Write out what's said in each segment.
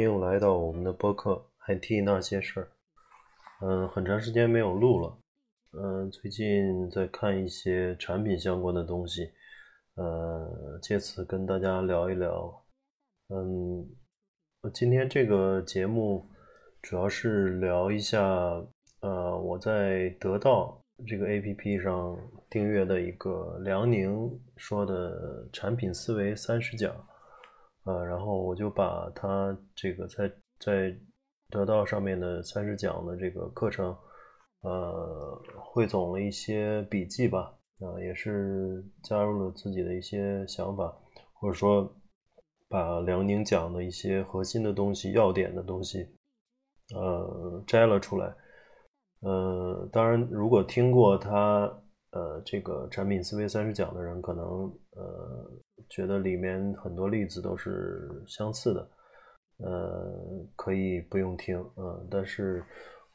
又，来到我们的播客《IT 那些事儿》。嗯，很长时间没有录了。嗯，最近在看一些产品相关的东西。呃，借此跟大家聊一聊。嗯，今天这个节目主要是聊一下，呃，我在得到这个 APP 上订阅的一个梁宁说的产品思维三十讲。呃，然后我就把他这个在在得到上面的三十讲的这个课程，呃，汇总了一些笔记吧，啊，也是加入了自己的一些想法，或者说把梁宁讲的一些核心的东西、要点的东西，呃，摘了出来。呃，当然，如果听过他。呃，这个产品思维三十讲的人可能呃觉得里面很多例子都是相似的，呃，可以不用听，嗯，但是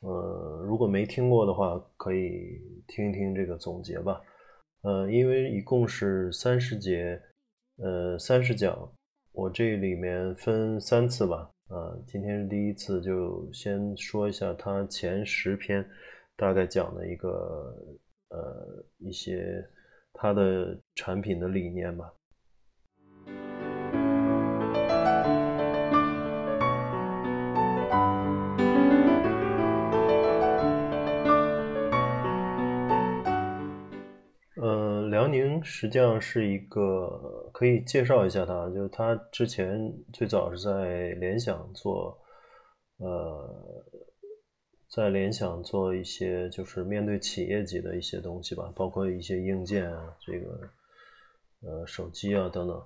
呃如果没听过的话，可以听一听这个总结吧，呃，因为一共是三十节，呃，三十讲，我这里面分三次吧，啊，今天是第一次，就先说一下它前十篇大概讲的一个。呃，一些它的产品的理念吧。辽宁实际上是一个可以介绍一下他，就是他之前最早是在联想做，呃。在联想做一些就是面对企业级的一些东西吧，包括一些硬件啊，这个呃手机啊等等，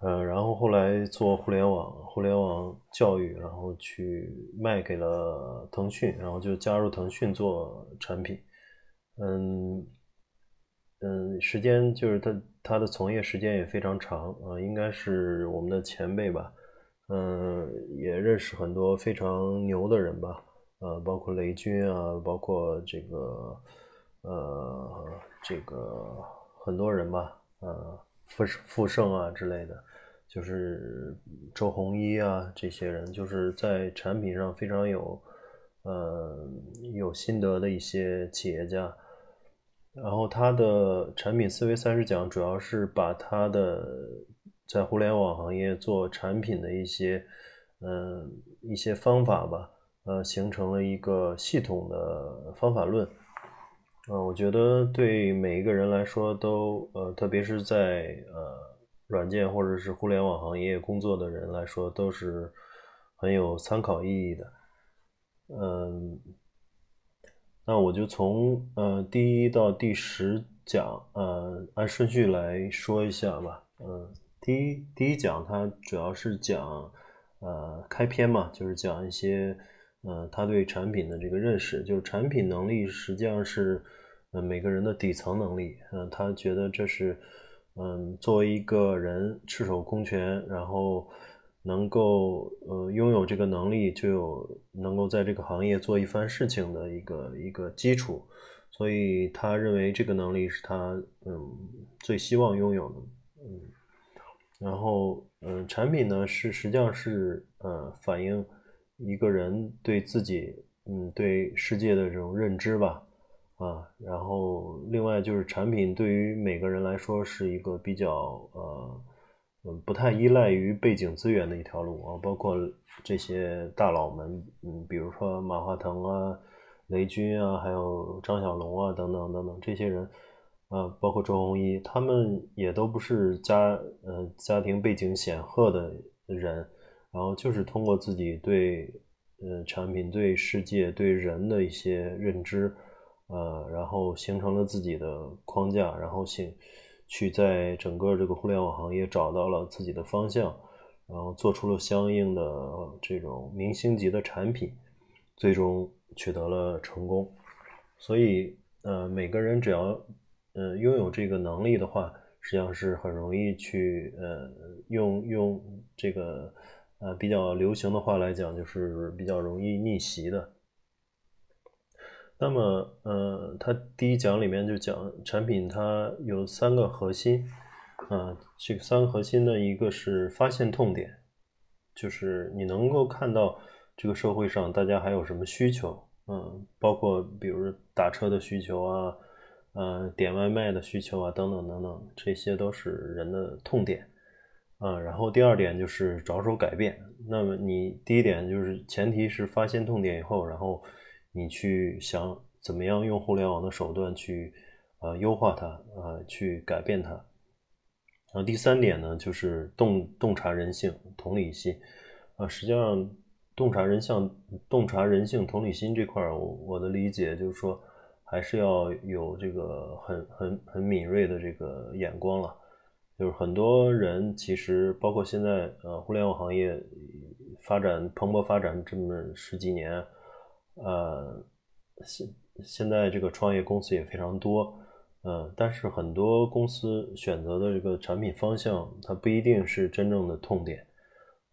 呃，然后后来做互联网，互联网教育，然后去卖给了腾讯，然后就加入腾讯做产品，嗯嗯，时间就是他他的从业时间也非常长啊，应该是我们的前辈吧，嗯，也认识很多非常牛的人吧。呃，包括雷军啊，包括这个，呃，这个很多人吧，呃，富富盛啊之类的，就是周鸿祎啊这些人，就是在产品上非常有，呃，有心得的一些企业家。然后他的产品思维三十讲，主要是把他的在互联网行业做产品的一些，嗯，一些方法吧。呃，形成了一个系统的方法论。呃，我觉得对每一个人来说都，呃，特别是在呃软件或者是互联网行业工作的人来说，都是很有参考意义的。嗯，那我就从呃第一到第十讲，呃，按顺序来说一下吧。嗯，第一第一讲它主要是讲呃开篇嘛，就是讲一些。呃，他对产品的这个认识，就是产品能力实际上是，呃，每个人的底层能力。嗯，他觉得这是，嗯，作为一个人赤手空拳，然后能够呃拥有这个能力，就有能够在这个行业做一番事情的一个一个基础。所以他认为这个能力是他嗯最希望拥有的。嗯，然后嗯，产品呢是实际上是呃反映。一个人对自己，嗯，对世界的这种认知吧，啊，然后另外就是产品对于每个人来说是一个比较呃，嗯，不太依赖于背景资源的一条路啊，包括这些大佬们，嗯，比如说马化腾啊、雷军啊，还有张小龙啊等等等等这些人，啊，包括周鸿祎，他们也都不是家，呃，家庭背景显赫的人。然后就是通过自己对呃产品、对世界、对人的一些认知，呃，然后形成了自己的框架，然后形去在整个这个互联网行业找到了自己的方向，然后做出了相应的这种明星级的产品，最终取得了成功。所以呃，每个人只要呃拥有这个能力的话，实际上是很容易去呃用用这个。呃，比较流行的话来讲，就是比较容易逆袭的。那么，呃，它第一讲里面就讲产品，它有三个核心，啊，这个三个核心的一个是发现痛点，就是你能够看到这个社会上大家还有什么需求，嗯，包括比如打车的需求啊，呃，点外卖的需求啊，等等等等，这些都是人的痛点，啊，然后第二点就是着手改变。那么你第一点就是前提是发现痛点以后，然后你去想怎么样用互联网的手段去呃优化它，啊，去改变它。然后第三点呢，就是洞洞察人性、同理心，啊，实际上洞察人性、洞察人性、同理心这块儿，我我的理解就是说，还是要有这个很很很敏锐的这个眼光了。就是很多人其实，包括现在呃，互联网行业发展蓬勃发展这么十几年，呃，现现在这个创业公司也非常多。嗯，但是很多公司选择的这个产品方向，它不一定是真正的痛点。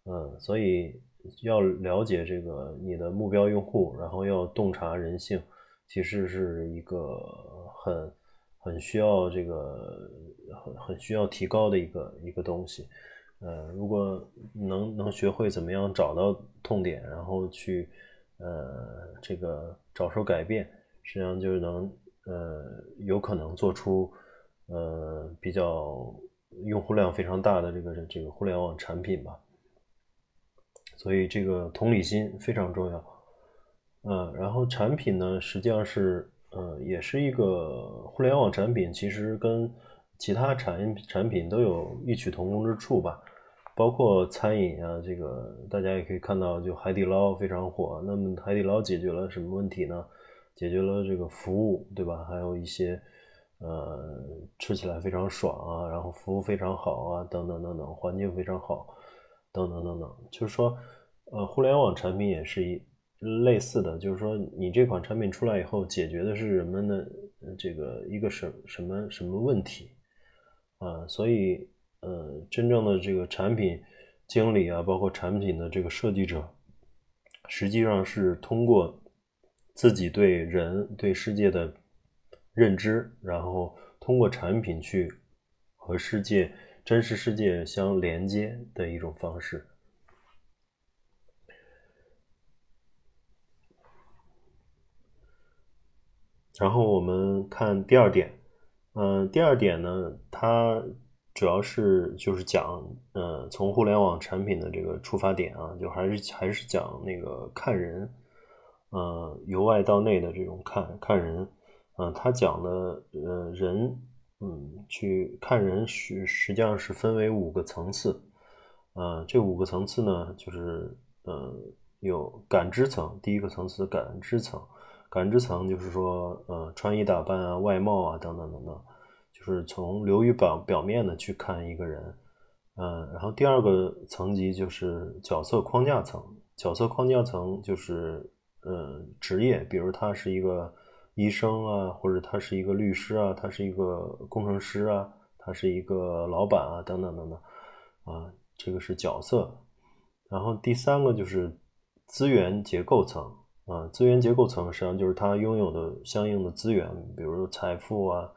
嗯，所以要了解这个你的目标用户，然后要洞察人性，其实是一个很很需要这个很很需要提高的一个一个东西。呃，如果能能学会怎么样找到痛点，然后去呃这个着手改变，实际上就能。呃，有可能做出呃比较用户量非常大的这个这个互联网产品吧，所以这个同理心非常重要。嗯，然后产品呢，实际上是呃也是一个互联网产品，其实跟其他产产品都有异曲同工之处吧。包括餐饮啊，这个大家也可以看到，就海底捞非常火。那么海底捞解决了什么问题呢？解决了这个服务，对吧？还有一些，呃，吃起来非常爽啊，然后服务非常好啊，等等等等，环境非常好，等等等等。就是说，呃，互联网产品也是一类似的，就是说，你这款产品出来以后，解决的是人们的这个一个什什么什么问题啊？所以，呃，真正的这个产品经理啊，包括产品的这个设计者，实际上是通过。自己对人对世界的认知，然后通过产品去和世界真实世界相连接的一种方式。然后我们看第二点，嗯，第二点呢，它主要是就是讲，呃，从互联网产品的这个出发点啊，就还是还是讲那个看人。呃，由外到内的这种看看人，嗯，他讲的呃人，嗯，去看人是实际上是分为五个层次，呃，这五个层次呢，就是呃有感知层，第一个层次感知层，感知层就是说呃穿衣打扮啊、外貌啊等等等等，就是从流于表表面的去看一个人，嗯，然后第二个层级就是角色框架层，角色框架层就是。呃，职业，比如他是一个医生啊，或者他是一个律师啊，他是一个工程师啊，他是一个老板啊，等等等等，啊，这个是角色。然后第三个就是资源结构层啊，资源结构层实际上就是他拥有的相应的资源，比如财富啊、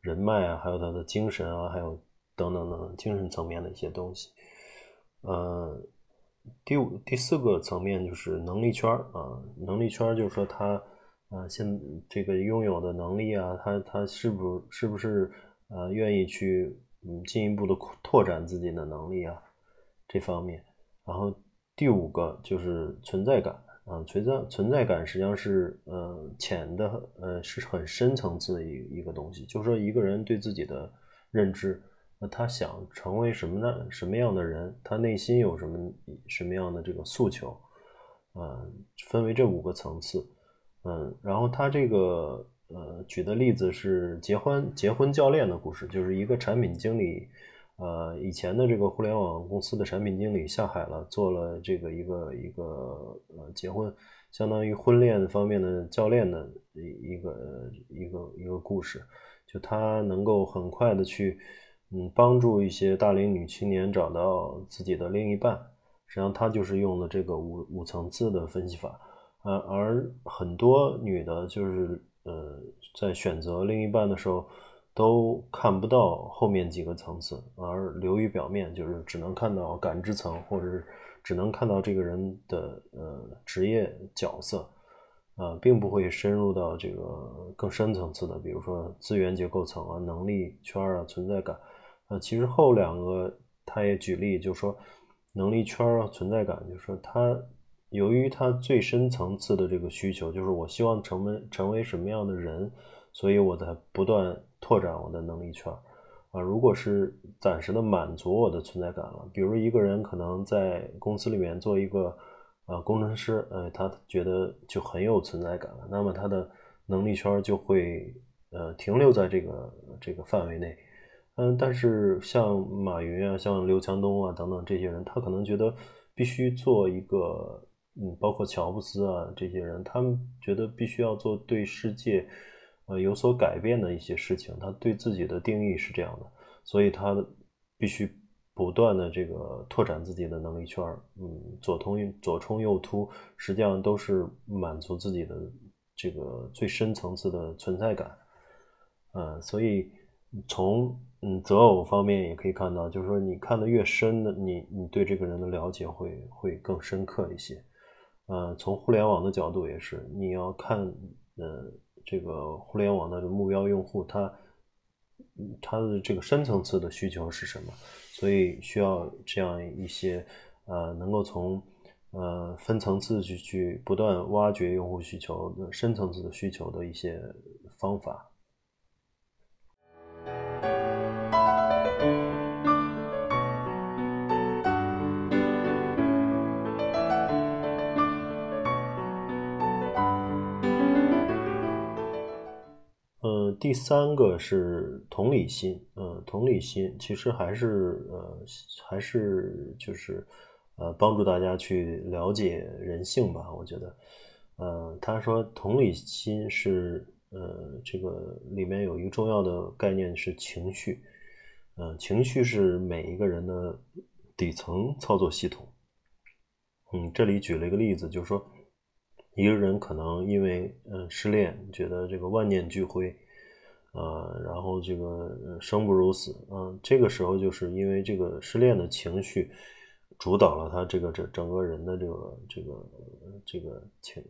人脉啊，还有他的精神啊，还有等等等等精神层面的一些东西，呃。第五、第四个层面就是能力圈啊，能力圈就是说他啊，现这个拥有的能力啊，他他是不是不是呃愿意去嗯进一步的拓展自己的能力啊这方面。然后第五个就是存在感啊，存在存在感实际上是呃浅的呃是很深层次的一一个东西，就是说一个人对自己的认知。那他想成为什么呢？什么样的人？他内心有什么什么样的这个诉求？嗯，分为这五个层次。嗯，然后他这个呃举的例子是结婚结婚教练的故事，就是一个产品经理，呃，以前的这个互联网公司的产品经理下海了，做了这个一个一个呃结婚，相当于婚恋方面的教练的一一个一个一个故事，就他能够很快的去。嗯，帮助一些大龄女青年找到自己的另一半，实际上他就是用的这个五五层次的分析法，呃，而很多女的，就是呃，在选择另一半的时候，都看不到后面几个层次，而流于表面，就是只能看到感知层或者是只能看到这个人的呃职业角色，啊，并不会深入到这个更深层次的，比如说资源结构层啊、能力圈啊、存在感。啊，其实后两个他也举例，就是说能力圈啊、存在感，就是说他由于他最深层次的这个需求，就是我希望成为成为什么样的人，所以我在不断拓展我的能力圈。啊，如果是暂时的满足我的存在感了，比如一个人可能在公司里面做一个呃工程师，呃，他觉得就很有存在感了，那么他的能力圈就会呃停留在这个这个范围内。嗯，但是像马云啊，像刘强东啊等等这些人，他可能觉得必须做一个，嗯，包括乔布斯啊这些人，他们觉得必须要做对世界。呃，有所改变的一些事情，他对自己的定义是这样的，所以他必须不断的这个拓展自己的能力圈嗯，左通左冲右突，实际上都是满足自己的这个最深层次的存在感。嗯，所以从嗯择偶方面也可以看到，就是说你看的越深的，你你对这个人的了解会会更深刻一些。呃，从互联网的角度也是，你要看，呃。这个互联网的目标用户，他他的这个深层次的需求是什么？所以需要这样一些呃，能够从呃分层次去去不断挖掘用户需求的深层次的需求的一些方法。呃第三个是同理心，呃，同理心其实还是呃，还是就是呃，帮助大家去了解人性吧。我觉得，呃，他说同理心是呃，这个里面有一个重要的概念是情绪，呃，情绪是每一个人的底层操作系统。嗯，这里举了一个例子，就是说一个人可能因为嗯失恋，觉得这个万念俱灰。呃，然后这个生不如死，嗯，这个时候就是因为这个失恋的情绪主导了他这个整整个人的这个这个这个情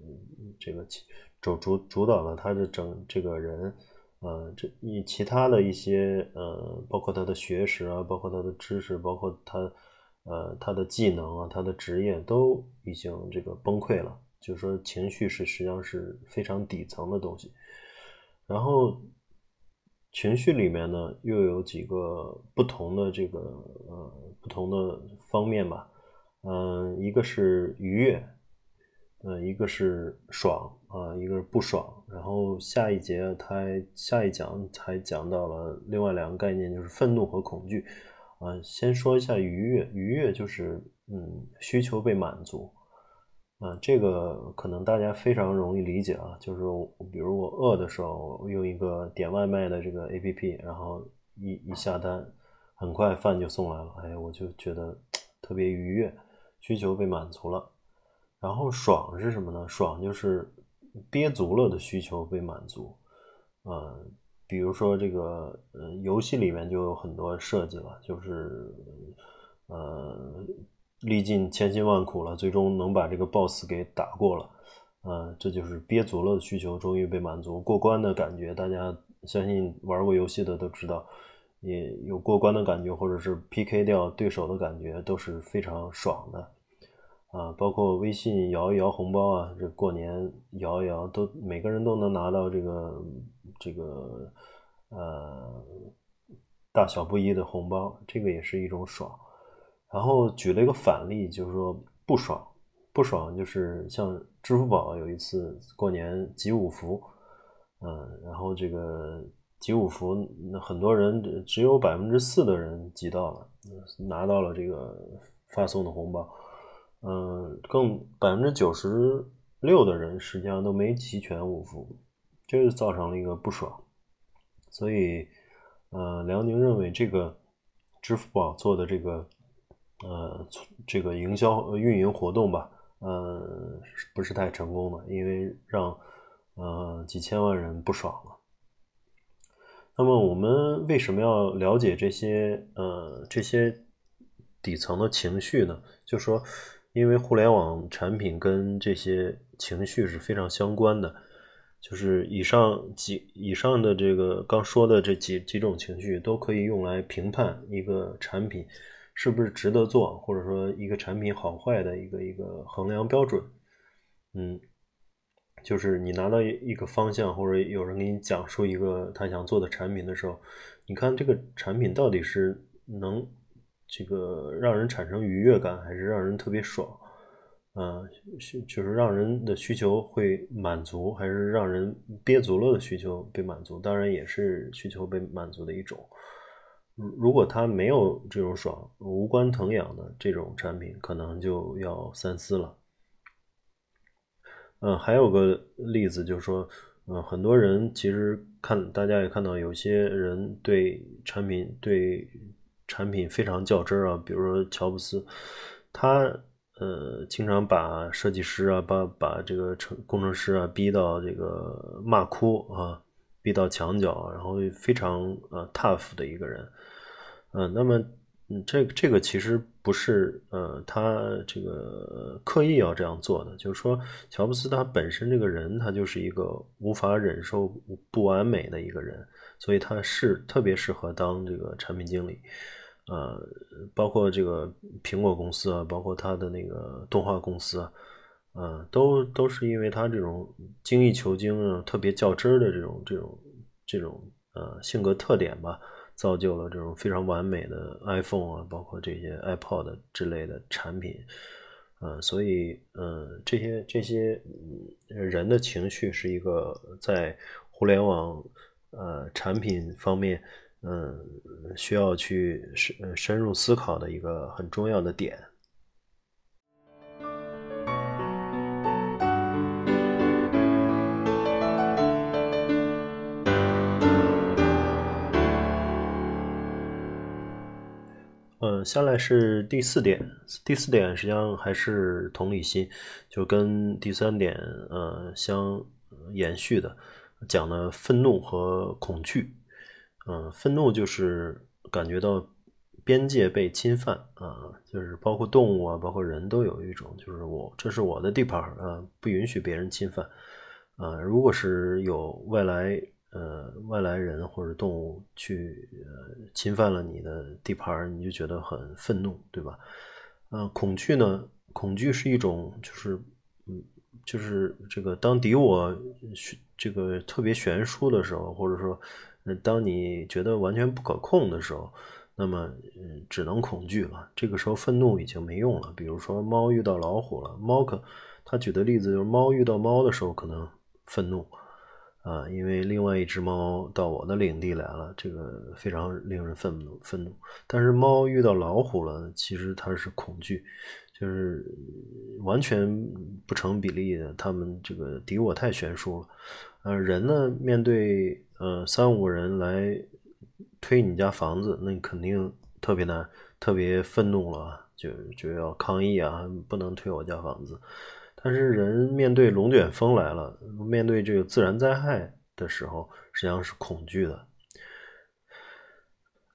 这个情主主主导了他的整这个人，呃，这以其他的一些呃，包括他的学识啊，包括他的知识，包括他呃他的技能啊，他的职业都已经这个崩溃了。就是说，情绪是实际上是非常底层的东西，然后。情绪里面呢，又有几个不同的这个呃不同的方面吧，嗯，一个是愉悦，呃，一个是爽啊，一个是不爽。然后下一节他下一讲才讲到了另外两个概念，就是愤怒和恐惧。啊，先说一下愉悦，愉悦就是嗯需求被满足。啊，这个可能大家非常容易理解啊，就是比如我饿的时候，用一个点外卖的这个 A P P，然后一一下单，很快饭就送来了，哎，我就觉得 特别愉悦，需求被满足了。然后爽是什么呢？爽就是憋足了的需求被满足。啊，比如说这个，嗯，游戏里面就有很多设计了，就是，呃。历尽千辛万苦了，最终能把这个 boss 给打过了，嗯，这就是憋足了的需求终于被满足，过关的感觉，大家相信玩过游戏的都知道，也有过关的感觉，或者是 PK 掉对手的感觉，都是非常爽的，啊，包括微信摇一摇红包啊，这过年摇一摇，都每个人都能拿到这个这个呃大小不一的红包，这个也是一种爽。然后举了一个反例，就是说不爽，不爽就是像支付宝有一次过年集五福，嗯，然后这个集五福，很多人只有百分之四的人集到了，拿到了这个发送的红包，嗯，更百分之九十六的人实际上都没集全五福，这就造成了一个不爽，所以，呃，辽宁认为这个支付宝做的这个。呃，这个营销运营活动吧，呃，不是太成功的，因为让呃几千万人不爽了。那么我们为什么要了解这些呃这些底层的情绪呢？就说，因为互联网产品跟这些情绪是非常相关的，就是以上几以上的这个刚说的这几几种情绪都可以用来评判一个产品是不是值得做，或者说一个产品好坏的一个一个衡量标准。嗯，就是你拿到一个方向，或者有人给你讲述一个他想做的产品的时候，你看这个产品到底是能。这个让人产生愉悦感，还是让人特别爽，啊，就是让人的需求会满足，还是让人憋足了的需求被满足？当然也是需求被满足的一种。如果他没有这种爽，无关疼痒的这种产品，可能就要三思了。嗯，还有个例子就是说，嗯，很多人其实看，大家也看到，有些人对产品对。产品非常较真儿啊，比如说乔布斯，他呃经常把设计师啊，把把这个程工程师啊逼到这个骂哭啊，逼到墙角，然后非常呃 tough 的一个人，嗯，那么嗯这这个其实不是呃他这个刻意要这样做的，就是说乔布斯他本身这个人他就是一个无法忍受不完美的一个人，所以他是特别适合当这个产品经理。呃，包括这个苹果公司啊，包括他的那个动画公司，呃，都都是因为他这种精益求精，特别较真儿的这种这种这种呃性格特点吧，造就了这种非常完美的 iPhone 啊，包括这些 iPod 之类的产品，呃，所以呃，这些这些人的情绪是一个在互联网呃产品方面。嗯，需要去深深入思考的一个很重要的点。嗯，下来是第四点，第四点实际上还是同理心，就跟第三点呃相延续的，讲的愤怒和恐惧。嗯，愤怒就是感觉到边界被侵犯啊，就是包括动物啊，包括人都有一种，就是我这是我的地盘啊，不允许别人侵犯啊。如果是有外来呃外来人或者动物去呃侵犯了你的地盘，你就觉得很愤怒，对吧？嗯，恐惧呢？恐惧是一种，就是嗯，就是这个当敌我这个特别悬殊的时候，或者说。当你觉得完全不可控的时候，那么嗯，只能恐惧了。这个时候愤怒已经没用了。比如说猫遇到老虎了，猫可他举的例子就是猫遇到猫的时候可能愤怒啊，因为另外一只猫到我的领地来了，这个非常令人愤怒愤怒。但是猫遇到老虎了，其实它是恐惧，就是完全不成比例的。他们这个敌我太悬殊了。呃，人呢面对。呃，三五人来推你家房子，那肯定特别难，特别愤怒了，就就要抗议啊，不能推我家房子。但是人面对龙卷风来了，面对这个自然灾害的时候，实际上是恐惧的。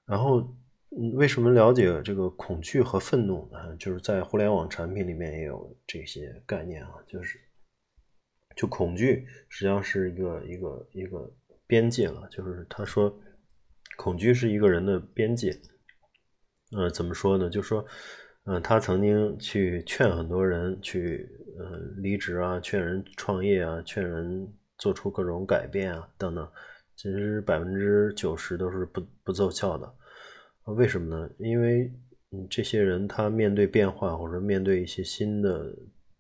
然后，为什么了解这个恐惧和愤怒呢？就是在互联网产品里面也有这些概念啊，就是就恐惧实际上是一个一个一个。边界了，就是他说，恐惧是一个人的边界。呃，怎么说呢？就说，嗯，他曾经去劝很多人去，呃，离职啊，劝人创业啊，劝人做出各种改变啊，等等。其实百分之九十都是不不奏效的。为什么呢？因为嗯，这些人他面对变化或者面对一些新的，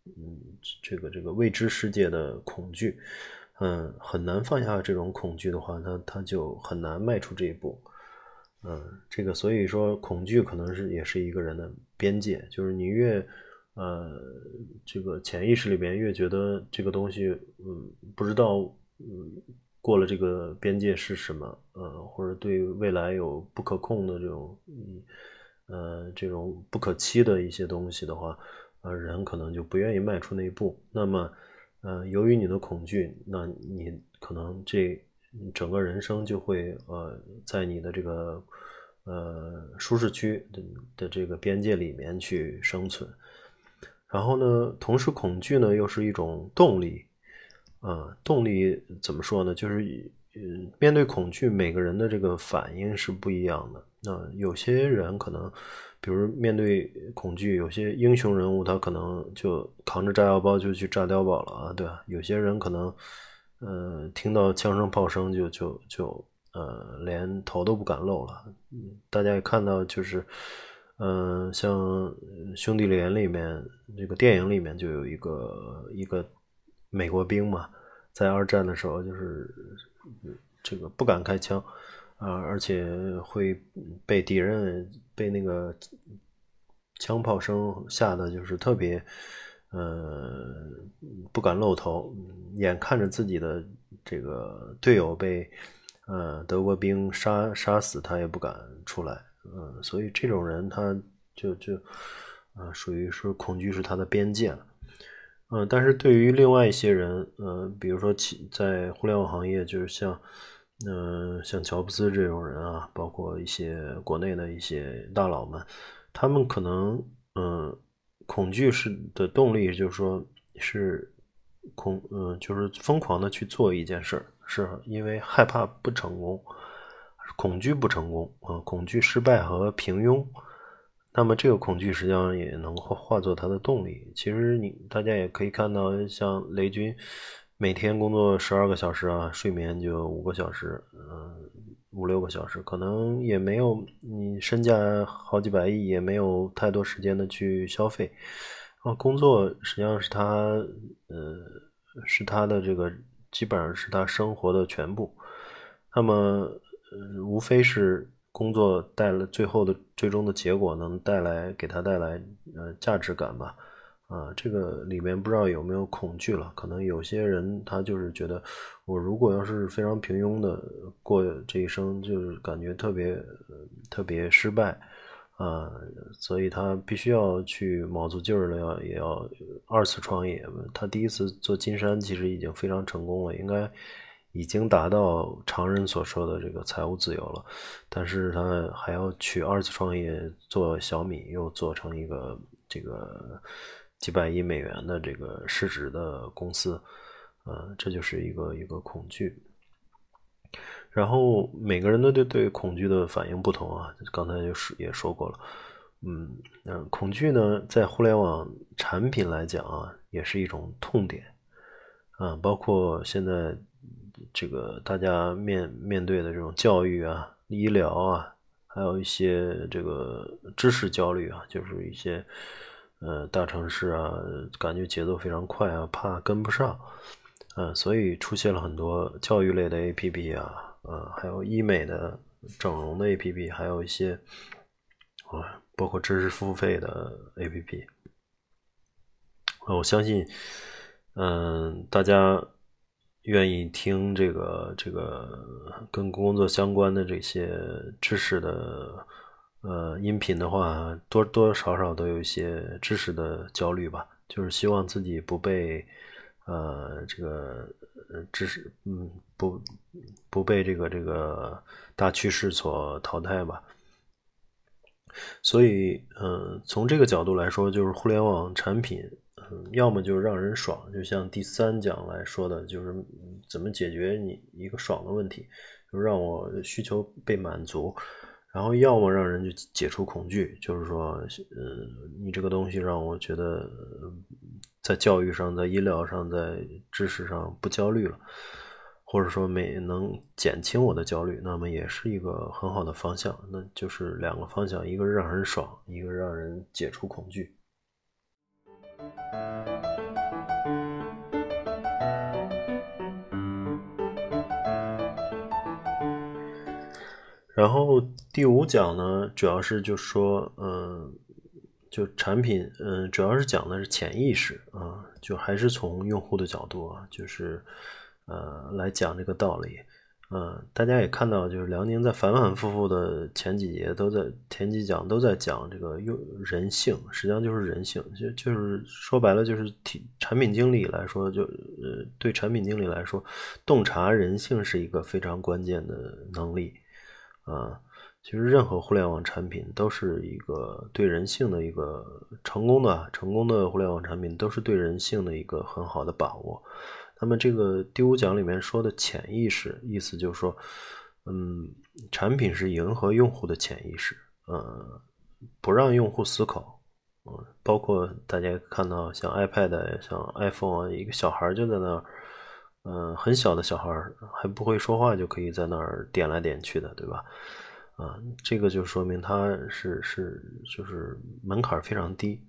嗯，这个这个未知世界的恐惧。嗯，很难放下这种恐惧的话，他他就很难迈出这一步。嗯，这个所以说，恐惧可能是也是一个人的边界，就是你越呃这个潜意识里边越觉得这个东西，嗯，不知道嗯过了这个边界是什么，呃，或者对未来有不可控的这种嗯呃这种不可期的一些东西的话，呃，人可能就不愿意迈出那一步。那么。呃，由于你的恐惧，那你可能这整个人生就会呃，在你的这个呃舒适区的的这个边界里面去生存。然后呢，同时恐惧呢又是一种动力，啊，动力怎么说呢？就是嗯，面对恐惧，每个人的这个反应是不一样的。那有些人可能，比如面对恐惧，有些英雄人物他可能就扛着炸药包就去炸碉堡了啊，对吧？有些人可能，呃，听到枪声炮声就就就呃连头都不敢露了。大家也看到就是。嗯，像《兄弟连》里面这个电影里面就有一个一个美国兵嘛，在二战的时候就是这个不敢开枪啊，而且会被敌人被那个枪炮声吓得就是特别呃不敢露头，眼看着自己的这个队友被呃德国兵杀杀死，他也不敢出来。嗯，所以这种人他就就啊，属于是恐惧是他的边界了。嗯，但是对于另外一些人，嗯，比如说其在互联网行业，就是像嗯像乔布斯这种人啊，包括一些国内的一些大佬们，他们可能嗯恐惧是的动力，就是说是恐嗯就是疯狂的去做一件事儿，是因为害怕不成功。恐惧不成功啊，恐惧失败和平庸，那么这个恐惧实际上也能化化作他的动力。其实你大家也可以看到，像雷军每天工作十二个小时啊，睡眠就五个小时，嗯，五六个小时，可能也没有你身价好几百亿，也没有太多时间的去消费啊。工作实际上是他，呃，是他的这个基本上是他生活的全部。那么。无非是工作带来最后的最终的结果能带来给他带来呃价值感吧，啊，这个里面不知道有没有恐惧了？可能有些人他就是觉得，我如果要是非常平庸的过这一生，就是感觉特别特别失败啊，所以他必须要去卯足劲儿的要也要二次创业。他第一次做金山其实已经非常成功了，应该。已经达到常人所说的这个财务自由了，但是他还要去二次创业做小米，又做成一个这个几百亿美元的这个市值的公司，呃，这就是一个一个恐惧。然后每个人都对对恐惧的反应不同啊，刚才就是也说过了，嗯嗯，恐惧呢，在互联网产品来讲啊，也是一种痛点，啊，包括现在。这个大家面面对的这种教育啊、医疗啊，还有一些这个知识焦虑啊，就是一些呃大城市啊，感觉节奏非常快啊，怕跟不上，嗯，所以出现了很多教育类的 APP 啊，呃，还有医美的、整容的 APP，还有一些啊，包括知识付费的 APP。我相信，嗯，大家。愿意听这个这个跟工作相关的这些知识的呃音频的话，多多少少都有一些知识的焦虑吧，就是希望自己不被呃这个知识嗯不不被这个这个大趋势所淘汰吧。所以嗯，从这个角度来说，就是互联网产品。要么就让人爽，就像第三讲来说的，就是怎么解决你一个爽的问题，就让我需求被满足。然后要么让人就解除恐惧，就是说，呃，你这个东西让我觉得在教育上、在医疗上、在知识上不焦虑了，或者说没能减轻我的焦虑，那么也是一个很好的方向。那就是两个方向，一个让人爽，一个让人解除恐惧。然后第五讲呢，主要是就说，嗯，就产品，嗯，主要是讲的是潜意识啊，就还是从用户的角度啊，就是，呃，来讲这个道理。嗯，大家也看到，就是辽宁在反反复复的前几节都在前几讲都在讲这个用人性，实际上就是人性，就就是说白了就是体产品经理来说，就呃对产品经理来说，洞察人性是一个非常关键的能力啊，其实任何互联网产品都是一个对人性的一个成功的成功的互联网产品都是对人性的一个很好的把握。那么这个第五讲里面说的潜意识，意思就是说，嗯，产品是迎合用户的潜意识，呃，不让用户思考，嗯，包括大家看到像 iPad、像 iPhone 啊，一个小孩就在那儿，嗯，很小的小孩还不会说话，就可以在那儿点来点去的，对吧？啊，这个就说明它是是就是门槛非常低，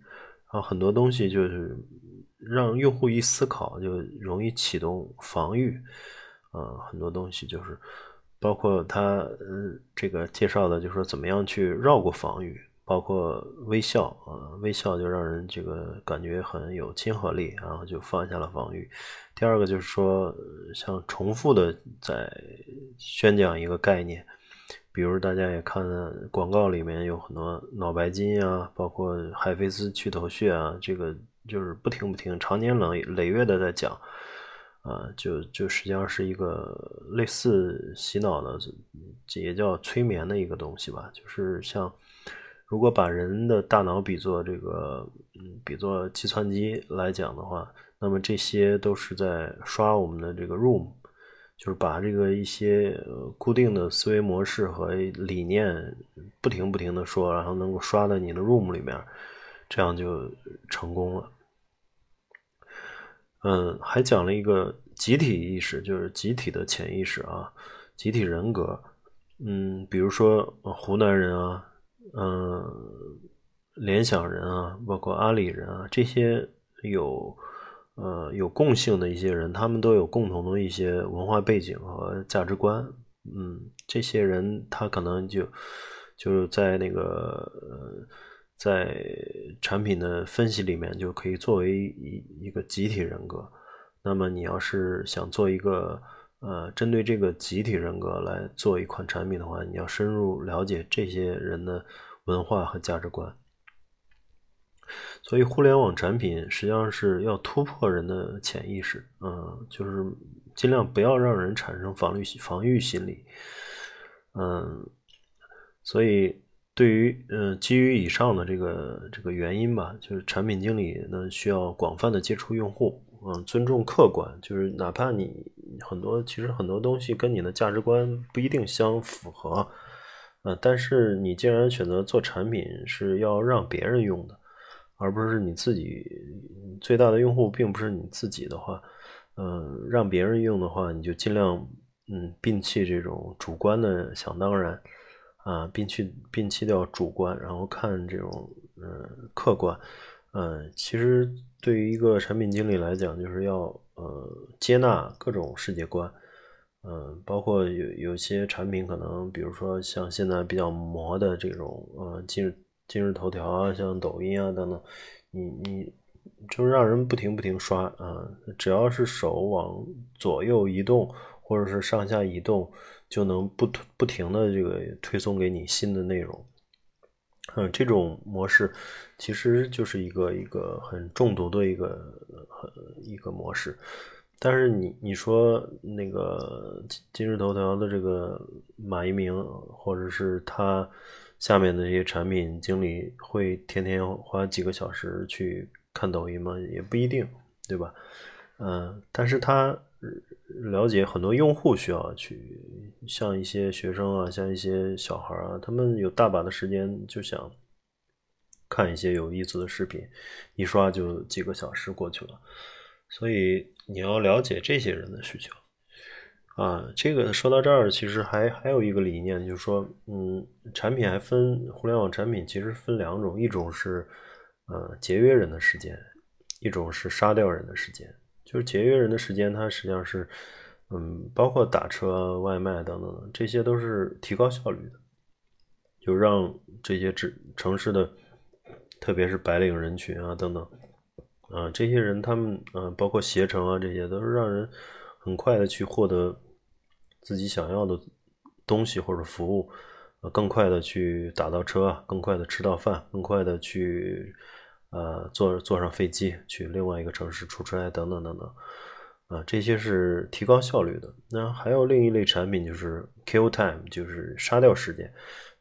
然后很多东西就是让用户一思考就容易启动防御，啊，很多东西就是包括它呃这个介绍的，就是说怎么样去绕过防御，包括微笑啊，微笑就让人这个感觉很有亲和力，然后就放下了防御。第二个就是说像重复的在宣讲一个概念。比如大家也看广告里面有很多脑白金啊，包括海飞丝去头屑啊，这个就是不停不停、长年累累月的在讲，啊，就就实际上是一个类似洗脑的，也叫催眠的一个东西吧。就是像如果把人的大脑比作这个，嗯，比作计算机来讲的话，那么这些都是在刷我们的这个 room，。就是把这个一些固定的思维模式和理念不停不停的说，然后能够刷到你的 room 里面，这样就成功了。嗯，还讲了一个集体意识，就是集体的潜意识啊，集体人格。嗯，比如说湖南人啊，嗯，联想人啊，包括阿里人啊，这些有。呃，有共性的一些人，他们都有共同的一些文化背景和价值观。嗯，这些人他可能就就是在那个呃，在产品的分析里面就可以作为一一个集体人格。那么你要是想做一个呃，针对这个集体人格来做一款产品的话，你要深入了解这些人的文化和价值观。所以，互联网产品实际上是要突破人的潜意识，嗯，就是尽量不要让人产生防御防御心理，嗯，所以对于嗯基于以上的这个这个原因吧，就是产品经理呢需要广泛的接触用户，嗯，尊重客观，就是哪怕你很多其实很多东西跟你的价值观不一定相符合，呃，但是你既然选择做产品是要让别人用的。而不是你自己最大的用户，并不是你自己的话，嗯，让别人用的话，你就尽量嗯摒弃这种主观的想当然啊，摒弃摒弃掉主观，然后看这种嗯客观，嗯，其实对于一个产品经理来讲，就是要呃接纳各种世界观，嗯，包括有有些产品可能，比如说像现在比较磨的这种呃今日。今日头条啊，像抖音啊等等，你你就是让人不停不停刷啊，只要是手往左右移动或者是上下移动，就能不不停的这个推送给你新的内容。嗯，这种模式其实就是一个一个很中毒的一个一个模式。但是你你说那个今日头条的这个马一鸣，或者是他。下面的这些产品经理会天天花几个小时去看抖音吗？也不一定，对吧？嗯，但是他了解很多用户需要去，像一些学生啊，像一些小孩啊，他们有大把的时间就想看一些有意思的视频，一刷就几个小时过去了，所以你要了解这些人的需求。啊，这个说到这儿，其实还还有一个理念，就是说，嗯，产品还分互联网产品，其实分两种，一种是呃节约人的时间，一种是杀掉人的时间。就是节约人的时间，它实际上是，嗯，包括打车、外卖等等，这些都是提高效率的，就让这些城城市的，特别是白领人群啊等等，啊，这些人他们，嗯，包括携程啊，这些都是让人很快的去获得。自己想要的东西或者服务，呃，更快的去打到车啊，更快的吃到饭，更快的去，呃，坐坐上飞机去另外一个城市出差等等等等，啊，这些是提高效率的。那还有另一类产品就是 kill time，就是杀掉时间。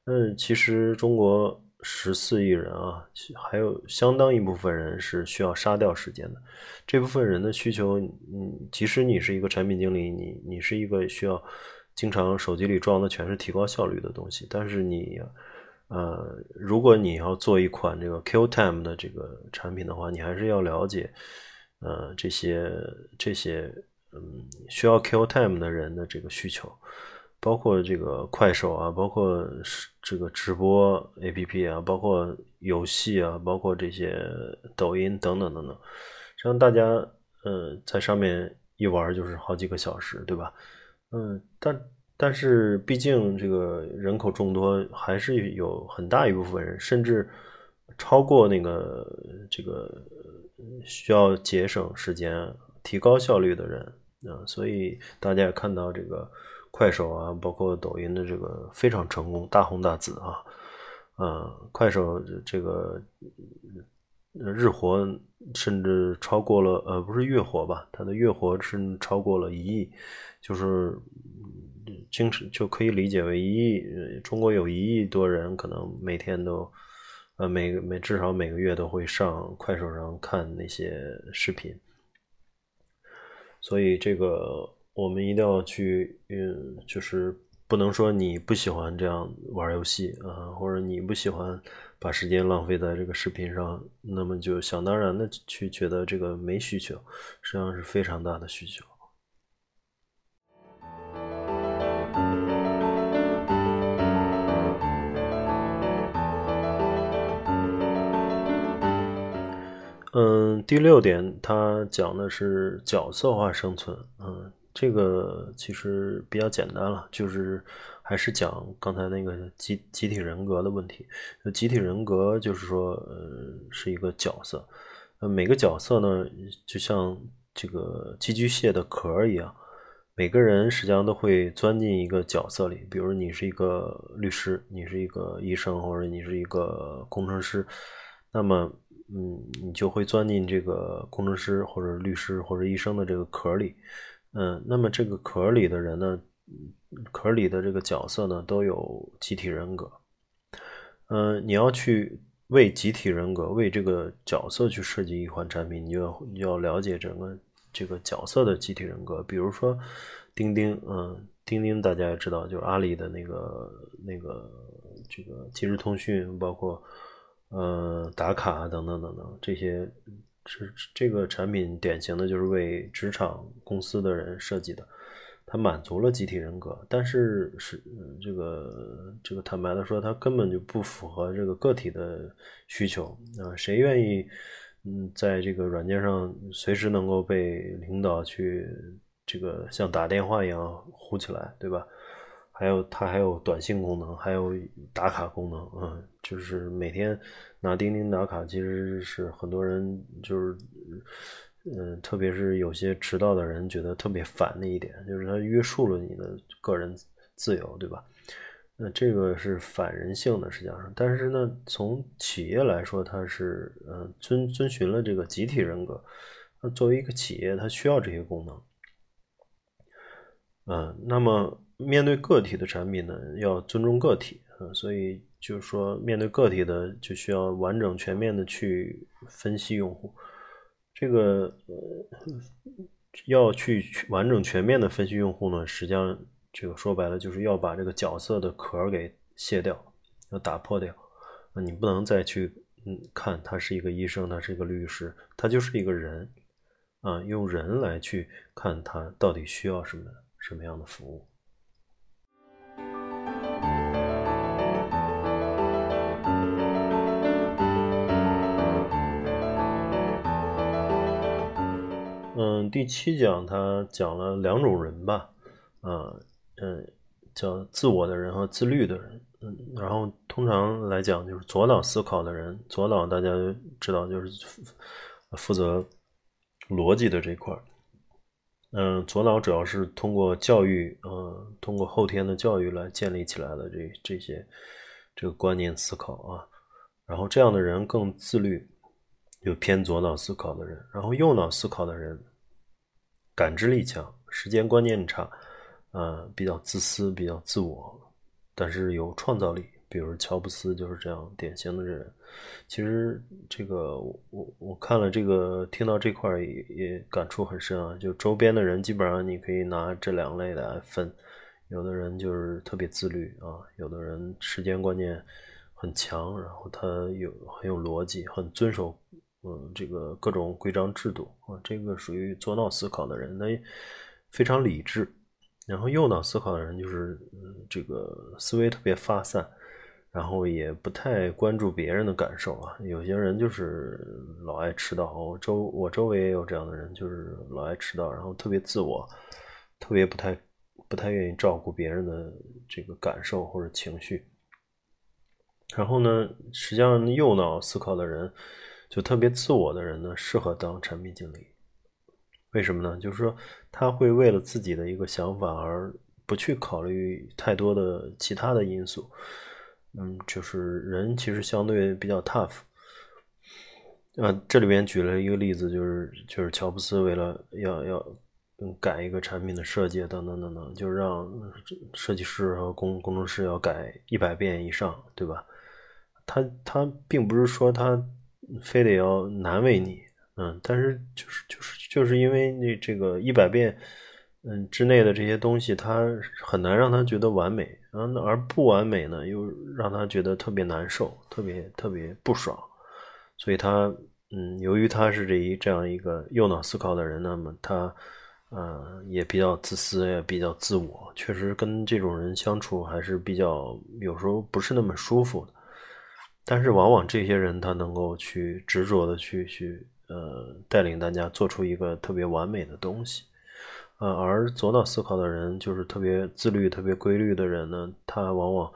嗯，其实中国十四亿人啊，还有相当一部分人是需要杀掉时间的。这部分人的需求，嗯，即使你是一个产品经理，你你是一个需要经常手机里装的全是提高效率的东西，但是你，呃，如果你要做一款这个 kill time 的这个产品的话，你还是要了解，呃，这些这些，嗯，需要 kill time 的人的这个需求。包括这个快手啊，包括这个直播 APP 啊，包括游戏啊，包括这些抖音等等等等，让大家呃在上面一玩就是好几个小时，对吧？嗯，但但是毕竟这个人口众多，还是有很大一部分人，甚至超过那个这个需要节省时间、提高效率的人啊，所以大家也看到这个。快手啊，包括抖音的这个非常成功，大红大紫啊，嗯，快手这个日活甚至超过了，呃，不是月活吧？它的月活是超过了一亿，就是经常就可以理解为一亿，中国有一亿多人可能每天都，呃，每个每至少每个月都会上快手上看那些视频，所以这个。我们一定要去，嗯，就是不能说你不喜欢这样玩游戏啊，或者你不喜欢把时间浪费在这个视频上，那么就想当然的去觉得这个没需求，实际上是非常大的需求。嗯，第六点，它讲的是角色化生存，嗯。这个其实比较简单了，就是还是讲刚才那个集集体人格的问题。集体人格就是说，呃，是一个角色。呃，每个角色呢，就像这个寄居蟹的壳一样，每个人实际上都会钻进一个角色里。比如你是一个律师，你是一个医生，或者你是一个工程师，那么，嗯，你就会钻进这个工程师或者律师或者医生的这个壳里。嗯，那么这个壳里的人呢，壳里的这个角色呢，都有集体人格。嗯，你要去为集体人格、为这个角色去设计一款产品，你就要你要了解整个这个角色的集体人格。比如说钉钉，嗯，钉钉大家也知道，就是阿里的那个那个这个即时通讯，包括呃打卡等等等等这些。是这个产品典型的就是为职场公司的人设计的，它满足了集体人格，但是是这个这个坦白的说，它根本就不符合这个个体的需求啊！谁愿意嗯在这个软件上随时能够被领导去这个像打电话一样呼起来，对吧？还有它还有短信功能，还有打卡功能，嗯，就是每天拿钉钉打卡，其实是很多人就是，嗯，特别是有些迟到的人觉得特别烦的一点，就是它约束了你的个人自由，对吧？那这个是反人性的，实际上，但是呢，从企业来说，它是呃遵遵循了这个集体人格，那作为一个企业，它需要这些功能，嗯，那么。面对个体的产品呢，要尊重个体，嗯，所以就是说，面对个体的就需要完整全面的去分析用户，这个要去完整全面的分析用户呢，实际上这个说白了就是要把这个角色的壳给卸掉，要打破掉，啊，你不能再去嗯看他是一个医生，他是一个律师，他就是一个人，啊，用人来去看他到底需要什么什么样的服务。嗯，第七讲他讲了两种人吧，啊，嗯，叫自我的人和自律的人，嗯，然后通常来讲就是左脑思考的人，左脑大家知道就是负责逻辑的这块儿，嗯，左脑主要是通过教育，嗯，通过后天的教育来建立起来的这这些这个观念思考啊，然后这样的人更自律。有偏左脑思考的人，然后右脑思考的人，感知力强，时间观念差，呃，比较自私，比较自我，但是有创造力，比如乔布斯就是这样典型的人。其实这个我我看了这个，听到这块也也感触很深啊。就周边的人，基本上你可以拿这两类来分。有的人就是特别自律啊，有的人时间观念很强，然后他有很有逻辑，很遵守嗯这个各种规章制度啊。这个属于左脑思考的人，那非常理智。然后右脑思考的人就是这个思维特别发散。然后也不太关注别人的感受啊，有些人就是老爱迟到，我周我周围也有这样的人，就是老爱迟到，然后特别自我，特别不太不太愿意照顾别人的这个感受或者情绪。然后呢，实际上右脑思考的人，就特别自我的人呢，适合当产品经理。为什么呢？就是说他会为了自己的一个想法而不去考虑太多的其他的因素。嗯，就是人其实相对比较 tough。呃，这里边举了一个例子，就是就是乔布斯为了要要改一个产品的设计等等等等，就让设计师和工工程师要改一百遍以上，对吧？他他并不是说他非得要难为你，嗯，但是就是就是就是因为那这个一百遍。嗯，之内的这些东西，他很难让他觉得完美，然后而不完美呢，又让他觉得特别难受，特别特别不爽。所以，他嗯，由于他是这一这样一个右脑思考的人，那么他呃也比较自私，也比较自我，确实跟这种人相处还是比较有时候不是那么舒服的。但是，往往这些人他能够去执着的去去呃带领大家做出一个特别完美的东西。呃，而左脑思考的人就是特别自律、特别规律的人呢，他往往，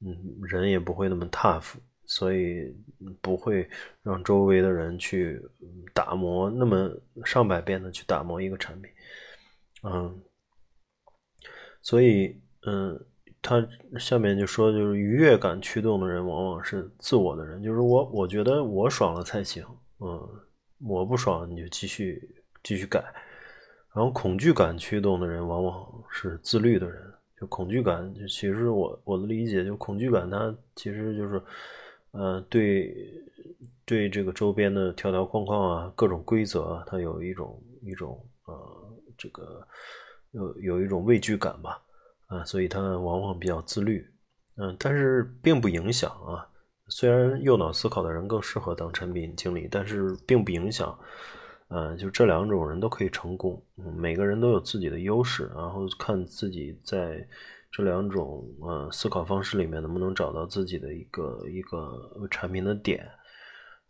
嗯，人也不会那么 tough，所以不会让周围的人去打磨那么上百遍的去打磨一个产品，嗯，所以，嗯，他下面就说，就是愉悦感驱动的人往往是自我的人，就是我，我觉得我爽了才行，嗯，我不爽你就继续继续改。然后恐惧感驱动的人往往是自律的人，就恐惧感，就其实我我的理解，就恐惧感，它其实就是，呃，对对这个周边的条条框框啊，各种规则啊，它有一种一种呃，这个有有一种畏惧感吧，啊，所以他往往比较自律，嗯，但是并不影响啊，虽然右脑思考的人更适合当产品经理，但是并不影响。嗯，就这两种人都可以成功，嗯，每个人都有自己的优势，然后看自己在这两种呃思考方式里面能不能找到自己的一个一个产品的点，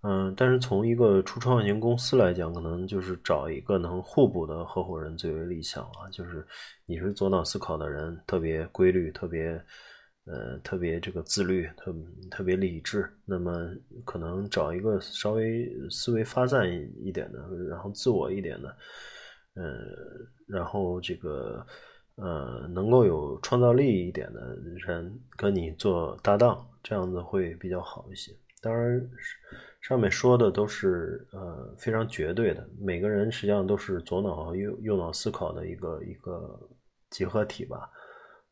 嗯，但是从一个初创型公司来讲，可能就是找一个能互补的合伙人最为理想啊，就是你是左脑思考的人，特别规律，特别。呃，特别这个自律，特特别理智，那么可能找一个稍微思维发散一点的，然后自我一点的，呃，然后这个呃能够有创造力一点的人跟你做搭档，这样子会比较好一些。当然，上面说的都是呃非常绝对的，每个人实际上都是左脑和右右脑思考的一个一个结合体吧。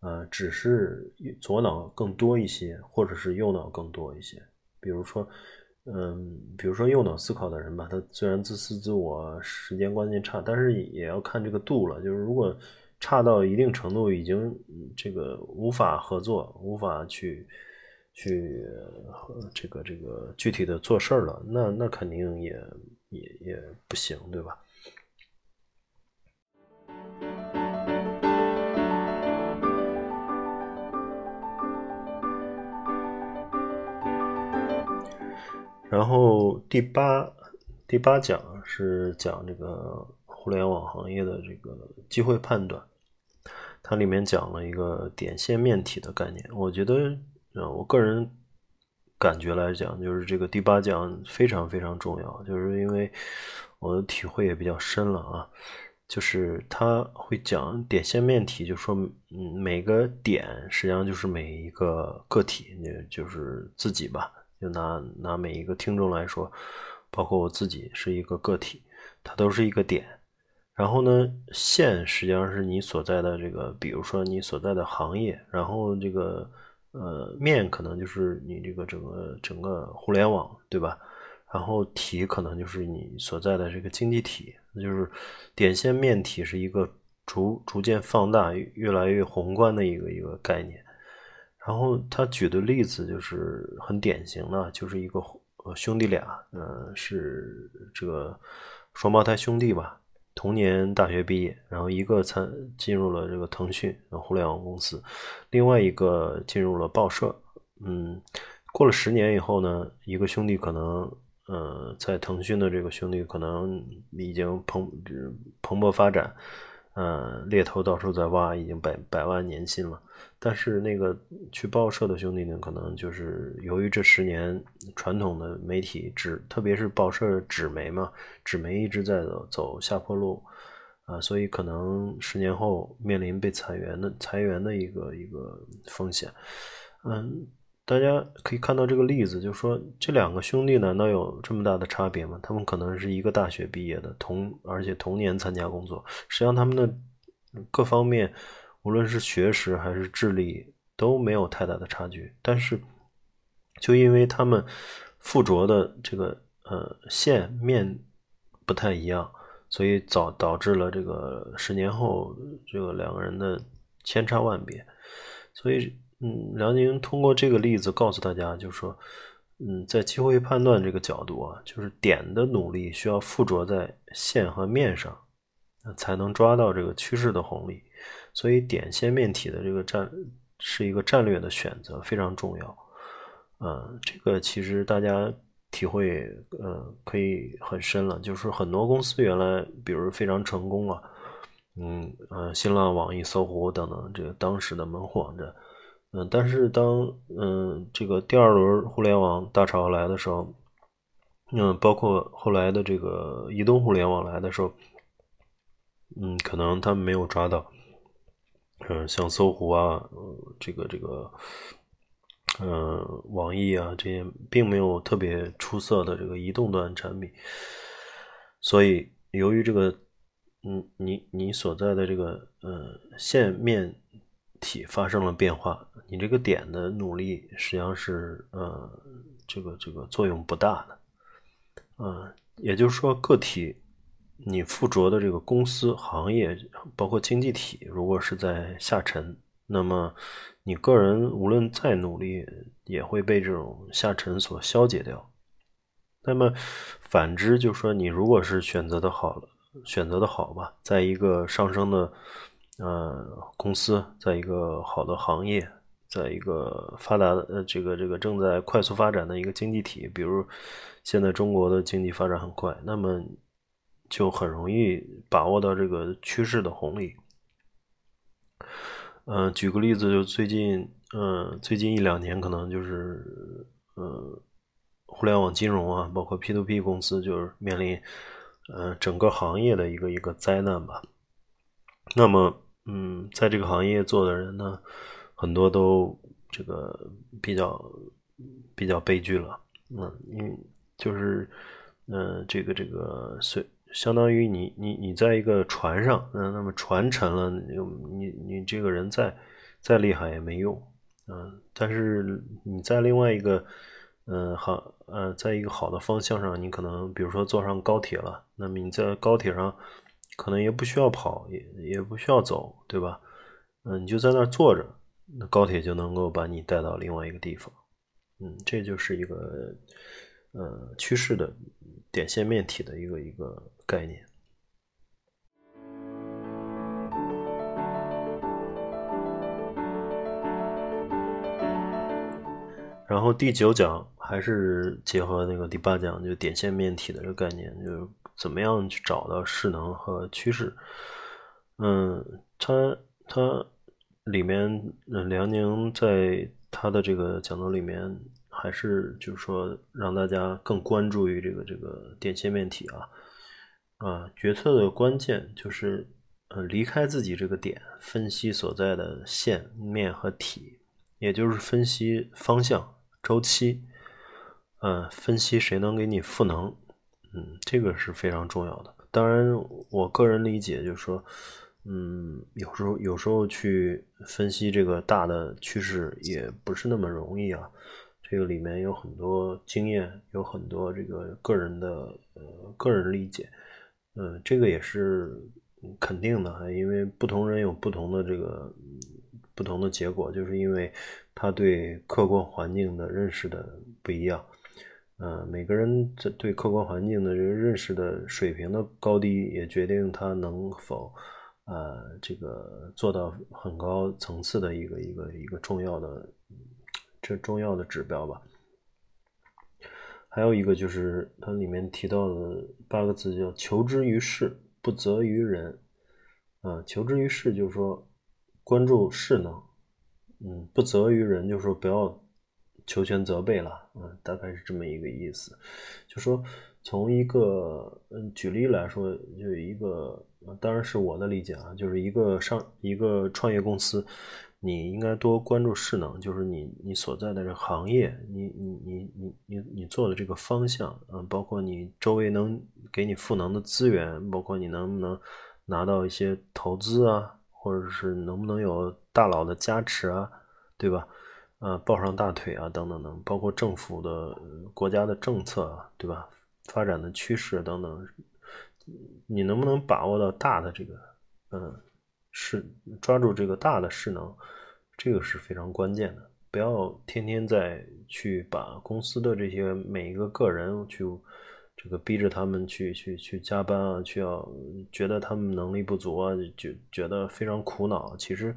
呃，只是左脑更多一些，或者是右脑更多一些。比如说，嗯，比如说右脑思考的人吧，他虽然自私自我，时间观念差，但是也要看这个度了。就是如果差到一定程度，已经这个无法合作，无法去去这个这个具体的做事儿了，那那肯定也也也不行，对吧？然后第八第八讲是讲这个互联网行业的这个机会判断，它里面讲了一个点线面体的概念。我觉得，呃，我个人感觉来讲，就是这个第八讲非常非常重要，就是因为我的体会也比较深了啊。就是他会讲点线面体，就说嗯，每个点实际上就是每一个个体，也就是自己吧。就拿拿每一个听众来说，包括我自己是一个个体，它都是一个点。然后呢，线实际上是你所在的这个，比如说你所在的行业。然后这个呃，面可能就是你这个整个整个互联网，对吧？然后体可能就是你所在的这个经济体，就是点线面体是一个逐逐渐放大、越来越宏观的一个一个概念。然后他举的例子就是很典型的，就是一个兄弟俩，呃，是这个双胞胎兄弟吧，同年大学毕业，然后一个参进入了这个腾讯互联网公司，另外一个进入了报社。嗯，过了十年以后呢，一个兄弟可能。呃，在腾讯的这个兄弟可能已经蓬蓬勃发展，呃，猎头到处在挖，已经百百万年薪了。但是那个去报社的兄弟呢，可能就是由于这十年传统的媒体纸，特别是报社纸媒嘛，纸媒一直在走走下坡路啊，所以可能十年后面临被裁员的裁员的一个一个风险，嗯。大家可以看到这个例子，就是说这两个兄弟难道有这么大的差别吗？他们可能是一个大学毕业的，同而且同年参加工作，实际上他们的各方面，无论是学识还是智力都没有太大的差距。但是，就因为他们附着的这个呃线面不太一样，所以导导致了这个十年后这个两个人的千差万别，所以。嗯，辽宁通过这个例子告诉大家，就是说，嗯，在机会判断这个角度啊，就是点的努力需要附着在线和面上，才能抓到这个趋势的红利。所以，点线面体的这个战是一个战略的选择，非常重要。嗯，这个其实大家体会，呃，可以很深了。就是很多公司原来，比如非常成功了，嗯，呃，新浪、网易、搜狐等等，这个当时的门户网站。嗯，但是当嗯这个第二轮互联网大潮来的时候，嗯，包括后来的这个移动互联网来的时候，嗯，可能他们没有抓到，嗯，像搜狐啊，这个这个，嗯，网易啊这些，并没有特别出色的这个移动端产品，所以由于这个，嗯，你你所在的这个呃线面。体发生了变化，你这个点的努力实际上是呃，这个这个作用不大的，嗯，也就是说个体你附着的这个公司、行业，包括经济体，如果是在下沉，那么你个人无论再努力，也会被这种下沉所消解掉。那么反之，就说你如果是选择的好了，选择的好吧，在一个上升的。呃，公司在一个好的行业，在一个发达的呃这个这个正在快速发展的一个经济体，比如现在中国的经济发展很快，那么就很容易把握到这个趋势的红利。嗯，举个例子，就最近，嗯，最近一两年可能就是，呃，互联网金融啊，包括 P to P 公司，就是面临，呃，整个行业的一个一个灾难吧。那么。嗯，在这个行业做的人呢，很多都这个比较比较悲剧了。嗯，因为就是，嗯，这个这个，随相当于你你你在一个船上，嗯，那么船沉了，你你你这个人再再厉害也没用。嗯，但是你在另外一个，嗯，好，呃，在一个好的方向上，你可能比如说坐上高铁了，那么你在高铁上。可能也不需要跑，也也不需要走，对吧？嗯，你就在那儿坐着，那高铁就能够把你带到另外一个地方。嗯，这就是一个呃趋势的点线面体的一个一个概念。然后第九讲还是结合那个第八讲，就点线面体的这个概念，就。怎么样去找到势能和趋势？嗯，他他里面，梁宁在他的这个讲座里面，还是就是说让大家更关注于这个这个点线面体啊啊，决策的关键就是呃离开自己这个点，分析所在的线面和体，也就是分析方向、周期，嗯，分析谁能给你赋能。嗯，这个是非常重要的。当然，我个人理解就是说，嗯，有时候有时候去分析这个大的趋势也不是那么容易啊。这个里面有很多经验，有很多这个个人的呃个人理解，嗯，这个也是肯定的，因为不同人有不同的这个不同的结果，就是因为他对客观环境的认识的不一样。呃，每个人这对客观环境的这个认识的水平的高低，也决定他能否。呃，这个做到很高层次的一个一个一个重要的这重要的指标吧。还有一个就是它里面提到的八个字叫“求之于事，不责于人”。啊，求之于事就是说关注势能，嗯，不责于人就是说不要求全责备了，嗯，大概是这么一个意思。就说从一个嗯举例来说，就一个。当然是我的理解啊，就是一个上一个创业公司，你应该多关注势能，就是你你所在的这行业，你你你你你你做的这个方向，嗯，包括你周围能给你赋能的资源，包括你能不能拿到一些投资啊，或者是能不能有大佬的加持啊，对吧？呃，抱上大腿啊，等等等，包括政府的国家的政策啊，对吧？发展的趋势等等。你能不能把握到大的这个，嗯，势抓住这个大的势能，这个是非常关键的。不要天天在去把公司的这些每一个个人去这个逼着他们去去去加班啊，去要觉得他们能力不足啊，就觉得非常苦恼。其实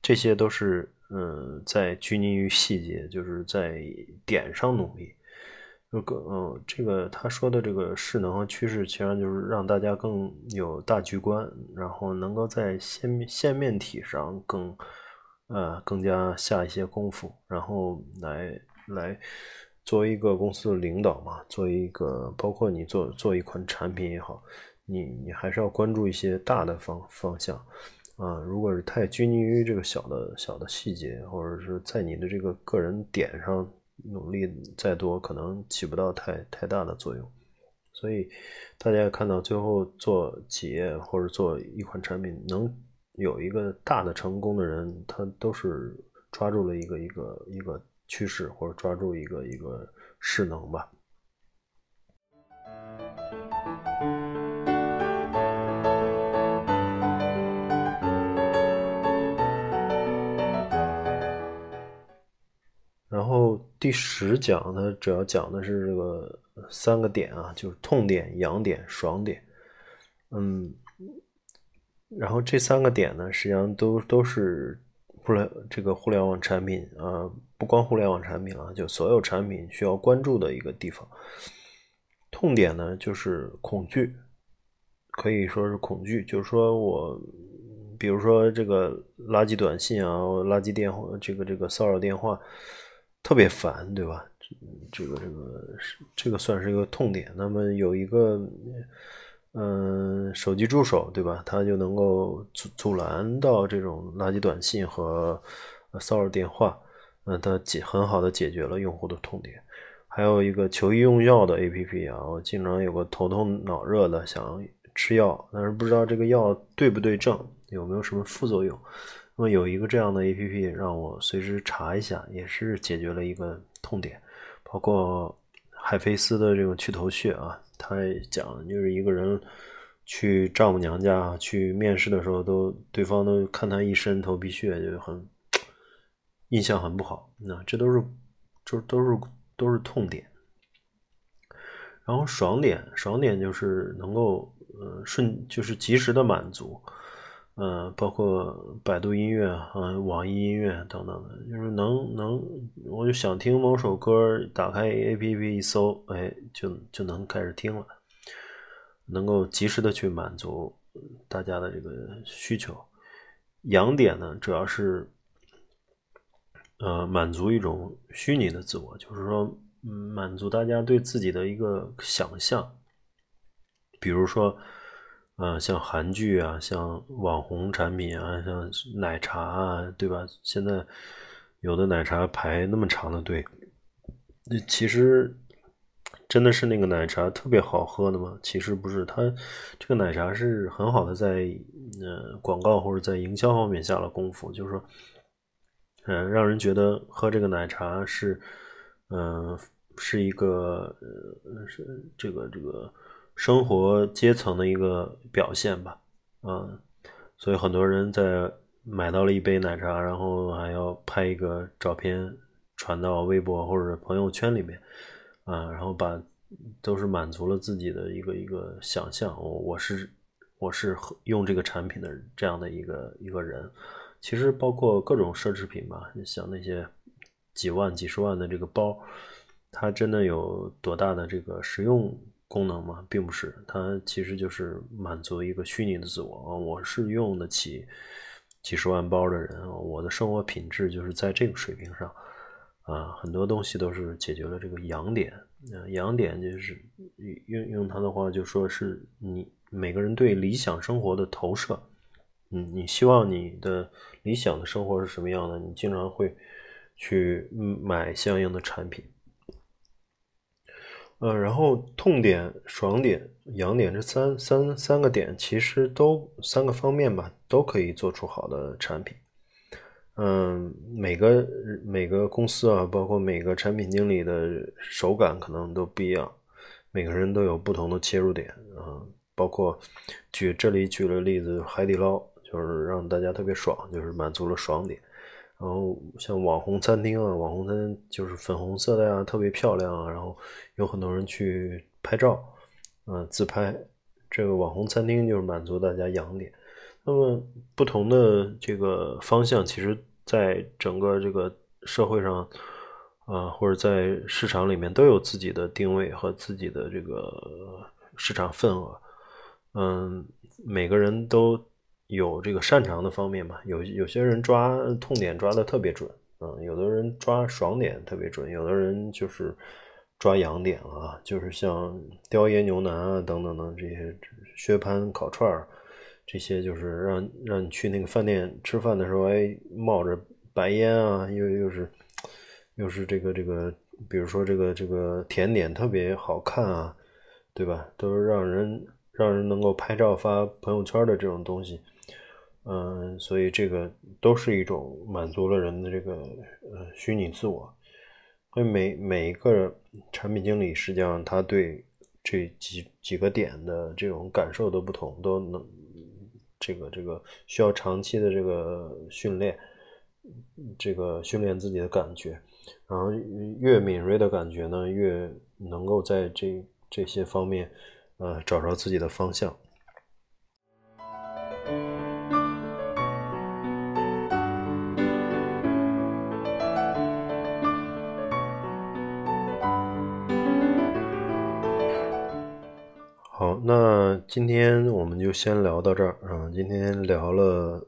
这些都是嗯，在拘泥于细节，就是在点上努力。这个嗯，这个他说的这个势能和趋势，其实就是让大家更有大局观，然后能够在线线面体上更呃更加下一些功夫，然后来来作为一个公司的领导嘛，作为一个包括你做做一款产品也好，你你还是要关注一些大的方方向啊。如果是太拘泥于这个小的小的细节，或者是在你的这个个人点上。努力再多，可能起不到太太大的作用。所以大家看到最后做企业或者做一款产品，能有一个大的成功的人，他都是抓住了一个一个一个趋势，或者抓住一个一个势能吧。然后第十讲呢，主要讲的是这个三个点啊，就是痛点、痒点、爽点。嗯，然后这三个点呢，实际上都都是互联这个互联网产品啊，不光互联网产品啊，就所有产品需要关注的一个地方。痛点呢，就是恐惧，可以说是恐惧，就是说我，比如说这个垃圾短信啊，垃圾电话，这个这个骚扰电话。特别烦，对吧？这个这个是这个算是一个痛点。那么有一个嗯手机助手，对吧？它就能够阻阻拦到这种垃圾短信和骚扰电话。嗯，它解很好的解决了用户的痛点。还有一个求医用药的 APP 啊，我经常有个头痛脑热的想吃药，但是不知道这个药对不对症，有没有什么副作用。那么有一个这样的 A P P 让我随时查一下，也是解决了一个痛点。包括海飞丝的这种去头屑啊，他讲就是一个人去丈母娘家去面试的时候，都对方都看他一身头皮屑，就很印象很不好。那这都是就都是都是痛点。然后爽点，爽点就是能够呃瞬就是及时的满足。嗯，包括百度音乐啊、网易音乐等等的，就是能能，我就想听某首歌，打开 A P P 一搜，哎，就就能开始听了，能够及时的去满足大家的这个需求。痒点呢，主要是呃满足一种虚拟的自我，就是说，满足大家对自己的一个想象，比如说。嗯，像韩剧啊，像网红产品啊，像奶茶啊，对吧？现在有的奶茶排那么长的队，那其实真的是那个奶茶特别好喝的吗？其实不是，它这个奶茶是很好的在呃广告或者在营销方面下了功夫，就是说，嗯，让人觉得喝这个奶茶是，嗯，是一个呃是这个这个生活阶层的一个表现吧，啊，所以很多人在买到了一杯奶茶，然后还要拍一个照片传到微博或者朋友圈里面。啊，然后把都是满足了自己的一个一个想象，我我是我是用这个产品的这样的一个一个人，其实包括各种奢侈品吧，像那些几万几十万的这个包，它真的有多大的这个实用功能吗？并不是，它其实就是满足一个虚拟的自我，我是用得起几十万包的人，我的生活品质就是在这个水平上。啊，很多东西都是解决了这个痒点。痒点就是用用它的话就说是你每个人对理想生活的投射。嗯，你希望你的理想的生活是什么样的？你经常会去买相应的产品。呃，然后痛点、爽点、痒点这三三三个点，其实都三个方面吧，都可以做出好的产品。嗯，每个每个公司啊，包括每个产品经理的手感可能都不一样，每个人都有不同的切入点啊。包括举这里举了例子，海底捞就是让大家特别爽，就是满足了爽点。然后像网红餐厅啊，网红餐厅就是粉红色的呀，特别漂亮啊，然后有很多人去拍照，嗯，自拍。这个网红餐厅就是满足大家养点。那么不同的这个方向，其实在整个这个社会上，啊，或者在市场里面都有自己的定位和自己的这个市场份额。嗯，每个人都有这个擅长的方面嘛。有有些人抓痛点抓的特别准，嗯，有的人抓爽点特别准，有的人就是抓痒点啊，就是像雕爷牛腩啊等等的这些薛蟠烤串儿。这些就是让让你去那个饭店吃饭的时候，哎，冒着白烟啊，又又是又是这个这个，比如说这个这个甜点特别好看啊，对吧？都是让人让人能够拍照发朋友圈的这种东西，嗯，所以这个都是一种满足了人的这个呃虚拟自我。所以每每一个产品经理实际上他对这几几个点的这种感受都不同，都能。这个这个需要长期的这个训练，这个训练自己的感觉，然后越敏锐的感觉呢，越能够在这这些方面，呃，找着自己的方向。好，那今天我们就先聊到这儿啊。今天聊了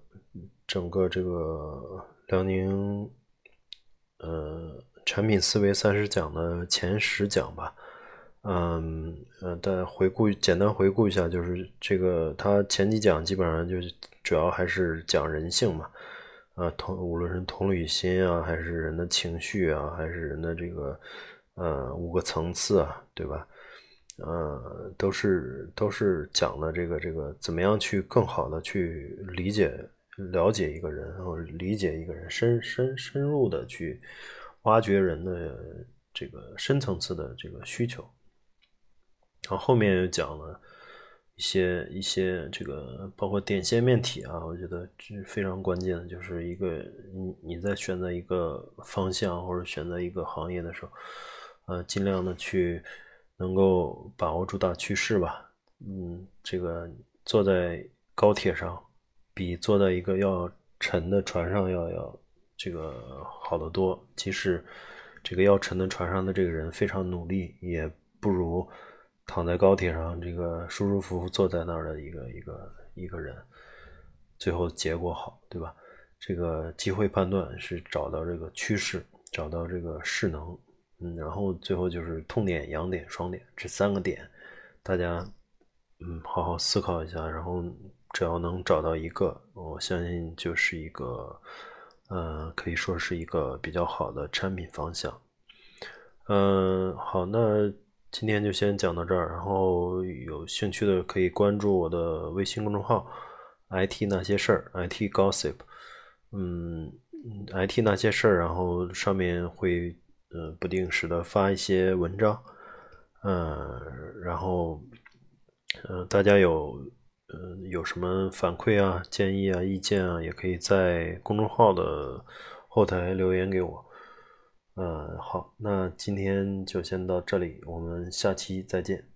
整个这个辽宁呃产品思维三十讲的前十讲吧。嗯呃，但回顾简单回顾一下，就是这个它前几讲基本上就是主要还是讲人性嘛。啊，同无论是同理心啊，还是人的情绪啊，还是人的这个呃五个层次啊，对吧？呃，都是都是讲的这个这个怎么样去更好的去理解了解一个人，然后理解一个人深深深入的去挖掘人的这个深层次的这个需求。然后后面又讲了一些一些这个包括点线面体啊，我觉得这非常关键的，就是一个你你在选择一个方向或者选择一个行业的时候，呃，尽量的去。能够把握住大趋势吧，嗯，这个坐在高铁上，比坐在一个要沉的船上要要这个好得多。即使这个要沉的船上的这个人非常努力，也不如躺在高铁上这个舒舒服服坐在那儿的一个一个一个人，最后结果好，对吧？这个机会判断是找到这个趋势，找到这个势能。嗯，然后最后就是痛点、痒点、爽点这三个点，大家嗯好好思考一下，然后只要能找到一个，我相信就是一个，呃，可以说是一个比较好的产品方向。嗯，好，那今天就先讲到这儿，然后有兴趣的可以关注我的微信公众号 “IT 那些事儿 ”，IT Gossip，嗯，IT 那些事儿，然后上面会呃不定时的发一些文章，嗯，然后嗯大家有嗯有什么反馈啊、建议啊、意见啊，也可以在公众号的后台留言给我。嗯，好，那今天就先到这里，我们下期再见。